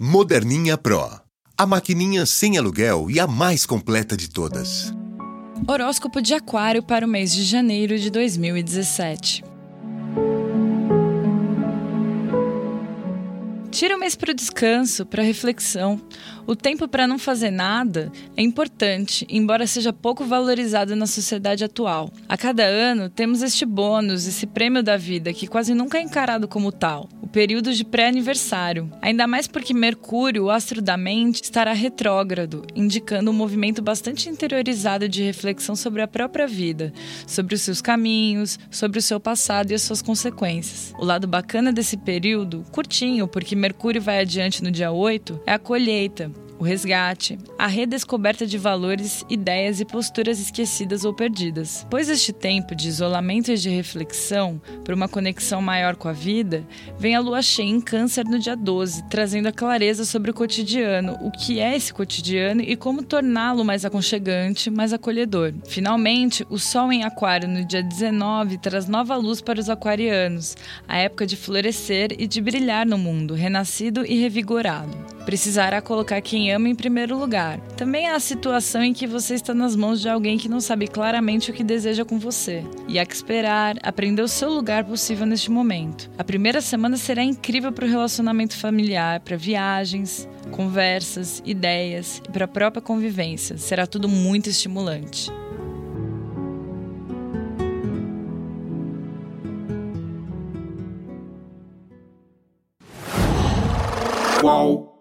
Moderninha Pro. A maquininha sem aluguel e a mais completa de todas. Horóscopo de Aquário para o mês de janeiro de 2017. Tira o mês para o descanso, para reflexão. O tempo para não fazer nada é importante, embora seja pouco valorizado na sociedade atual. A cada ano temos este bônus, esse prêmio da vida, que quase nunca é encarado como tal o período de pré-aniversário. Ainda mais porque Mercúrio, o astro da mente, estará retrógrado, indicando um movimento bastante interiorizado de reflexão sobre a própria vida, sobre os seus caminhos, sobre o seu passado e as suas consequências. O lado bacana desse período, curtinho, porque Mercúrio vai adiante no dia 8, é a colheita, o resgate, a redescoberta de valores, ideias e posturas esquecidas ou perdidas. Pois este tempo de isolamento e de reflexão, por uma conexão maior com a vida, vem a lua cheia em Câncer no dia 12, trazendo a clareza sobre o cotidiano, o que é esse cotidiano e como torná-lo mais aconchegante, mais acolhedor. Finalmente, o Sol em Aquário no dia 19 traz nova luz para os aquarianos, a época de florescer e de brilhar no mundo, renascido e revigorado. Precisará colocar quem ama em primeiro lugar. Também há a situação em que você está nas mãos de alguém que não sabe claramente o que deseja com você. E há que esperar, aprender o seu lugar possível neste momento. A primeira semana será incrível para o relacionamento familiar, para viagens, conversas, ideias e para a própria convivência. Será tudo muito estimulante. Qual?